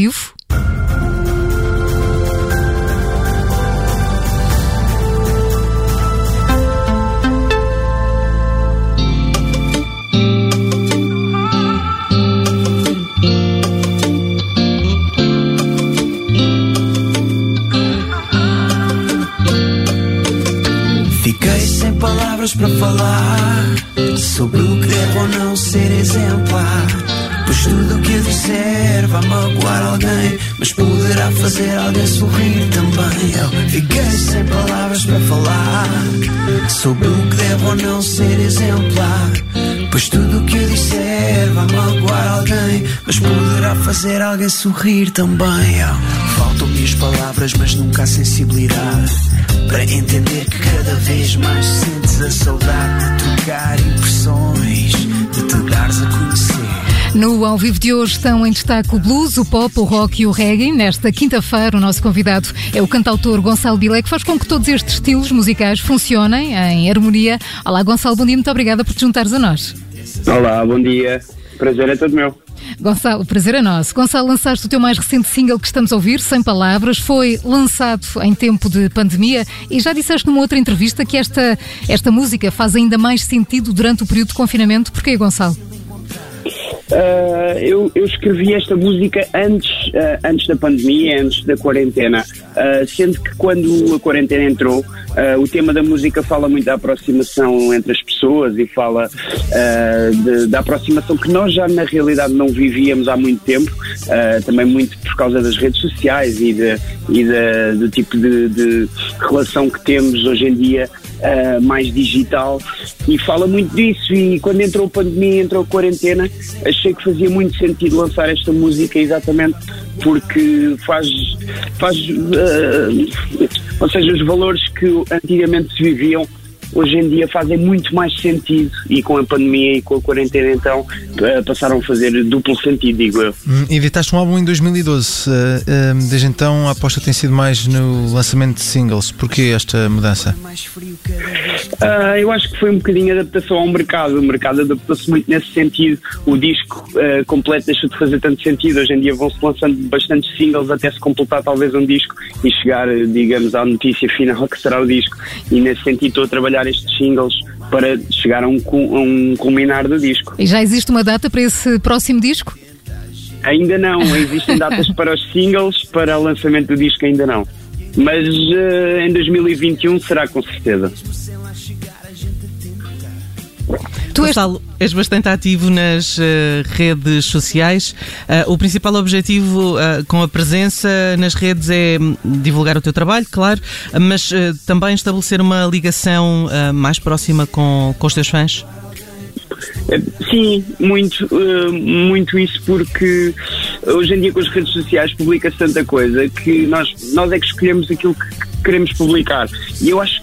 vivo. Fiquei sem palavras para falar sobre o que deve ou não ser exemplar. Pois tudo o que eu disser vai magoar alguém, mas poderá fazer alguém sorrir também. Eu fiquei sem palavras para falar sobre o que deve ou não ser exemplar. Pois tudo o que eu disser vai magoar alguém, mas poderá fazer alguém sorrir também. Faltam-me as palavras, mas nunca a sensibilidade. Para entender que cada vez mais sentes a saudade de trocar impressões, No ao vivo de hoje estão em destaque o blues, o pop, o rock e o reggae. Nesta quinta-feira, o nosso convidado é o cantautor Gonçalo Bilé, que faz com que todos estes estilos musicais funcionem em harmonia. Olá, Gonçalo, bom dia, muito obrigada por te juntares a nós. Olá, bom dia. Prazer é todo meu. Gonçalo, prazer é nosso. Gonçalo, lançaste o teu mais recente single que estamos a ouvir, Sem Palavras, foi lançado em tempo de pandemia e já disseste numa outra entrevista que esta, esta música faz ainda mais sentido durante o período de confinamento. Porquê, Gonçalo? Uh, eu, eu, escrevi esta música antes, uh, antes da pandemia, antes da quarentena, uh, sendo que quando a quarentena entrou, o tema da música fala muito da aproximação entre as pessoas e fala de, da aproximação que nós já na realidade não vivíamos há muito tempo, também muito por causa das redes sociais e, de, e de, do tipo de, de relação que temos hoje em dia uh, mais digital e fala muito disso. E quando entrou a pandemia, entrou a quarentena, achei que fazia muito sentido lançar esta música exatamente porque faz, faz uh, ou seja, os valores que antigamente se viviam hoje em dia fazem muito mais sentido e com a pandemia e com a quarentena então eh, passaram a fazer duplo sentido, digo eu. Hum, editaste um álbum em 2012, eh, eh, desde então a aposta tem sido mais no lançamento de singles. Porquê esta mudança? Uh, eu acho que foi um bocadinho adaptação ao mercado. O mercado adaptou-se muito nesse sentido. O disco uh, completo deixou de fazer tanto sentido. Hoje em dia vão-se lançando bastantes singles até se completar talvez um disco e chegar, digamos, à notícia final que será o disco. E nesse sentido estou a trabalhar estes singles para chegar a um, a um culminar do disco. E já existe uma data para esse próximo disco? Ainda não. Existem datas para os singles, para o lançamento do disco ainda não. Mas uh, em 2021 será com certeza. Tu és, és bastante ativo nas uh, redes sociais. Uh, o principal objetivo uh, com a presença nas redes é divulgar o teu trabalho, claro, mas também estabelecer uma ligação mais próxima com, com os teus fãs? Sim, muito, muito isso porque hoje em dia com as redes sociais publica-se tanta coisa que nós, nós é que escolhemos aquilo que queremos publicar. E eu acho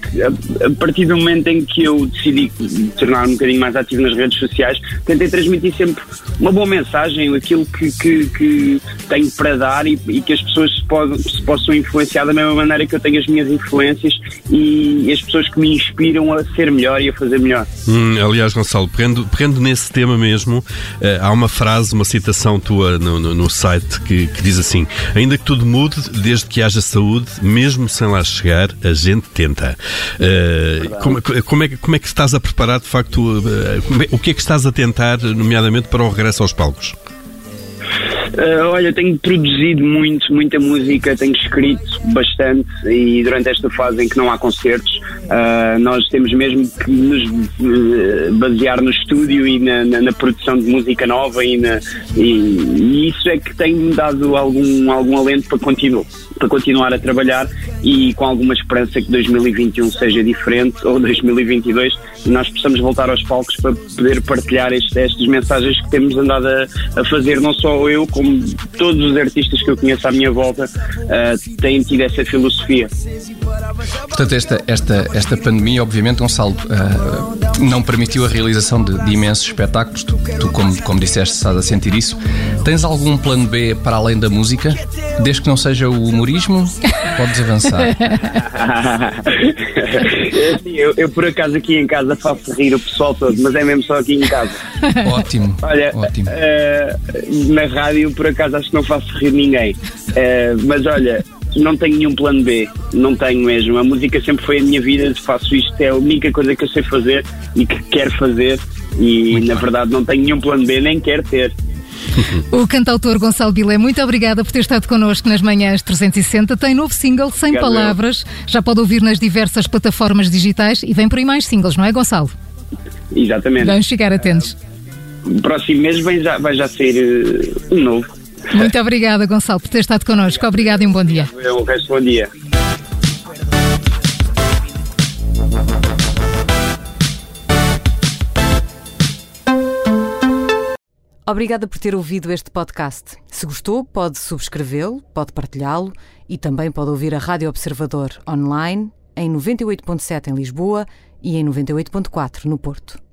a, partir do momento em que eu decidi tornar-me um bocadinho mais ativo nas redes sociais, tentei transmitir sempre uma boa mensagem, aquilo que, que, que tenho para dar e, e que as pessoas se, se possam influenciar da mesma maneira que eu tenho as minhas influências e, as pessoas que me inspiram a ser melhor e a fazer melhor. Hum, aliás, Gonçalo, pegando, pegando nesse tema mesmo, uh, há uma frase, uma citação tua no, no, no site que, que diz assim: Ainda que tudo mude, desde que haja saúde, mesmo sem lá chegar, a gente tenta. Uh, como, como, é, como é que estás a preparar, de facto, uh, o que é que estás a tentar, nomeadamente para o regresso aos palcos? Uh, olha, tenho produzido muito, muita música, tenho escrito bastante e durante esta fase em que não há concertos, uh, nós temos mesmo que nos uh, basear no estúdio e na, na, na, produção de música nova e, na, e, e isso é que tem-me dado algum, algum alento para continuar para continuar a trabalhar e com alguma esperança que 2021 seja diferente ou 2022 e nós possamos voltar aos palcos para poder partilhar este, estas mensagens que temos andado a, a, fazer, não só eu, como todos os artistas que eu conheço à minha volta uh, têm tido essa filosofia. Portanto, esta, esta, esta pandemia, obviamente, Gonçalo, uh, não permitiu a realização de, de imensos espetáculos. Tu, tu, como, como disseste, estás a sentir isso. Tens algum plano B para além da música? Desde que não seja o humorismo, podes avançar. eu, eu, por acaso, aqui em casa faço rir o pessoal todo, mas é mesmo só aqui em casa. Ótimo. Olha, ótimo. Uh, na rádio, por acaso, acho que não faço rir ninguém. Uh, mas olha, não tenho nenhum plano B, não tenho mesmo. A música sempre foi a minha vida, faço isto, é a única coisa que eu sei fazer e que quero fazer. E Muito na bem. verdade não tenho nenhum plano B, nem quero ter. O cantautor Gonçalo Bilé, muito obrigada por ter estado connosco nas manhãs 360. Tem novo single, Sem Obrigado, Palavras. Já pode ouvir nas diversas plataformas digitais e vem por aí mais singles, não é, Gonçalo? Exatamente. Vamos ficar atentos. Uh, próximo mês vai já, vai já ser uh, um novo. Muito obrigada, Gonçalo, por ter estado connosco. Obrigado e um bom dia. Um resto bom dia. Obrigada por ter ouvido este podcast. Se gostou, pode subscrevê-lo, pode partilhá-lo e também pode ouvir a Rádio Observador online em 98.7 em Lisboa e em 98.4 no Porto.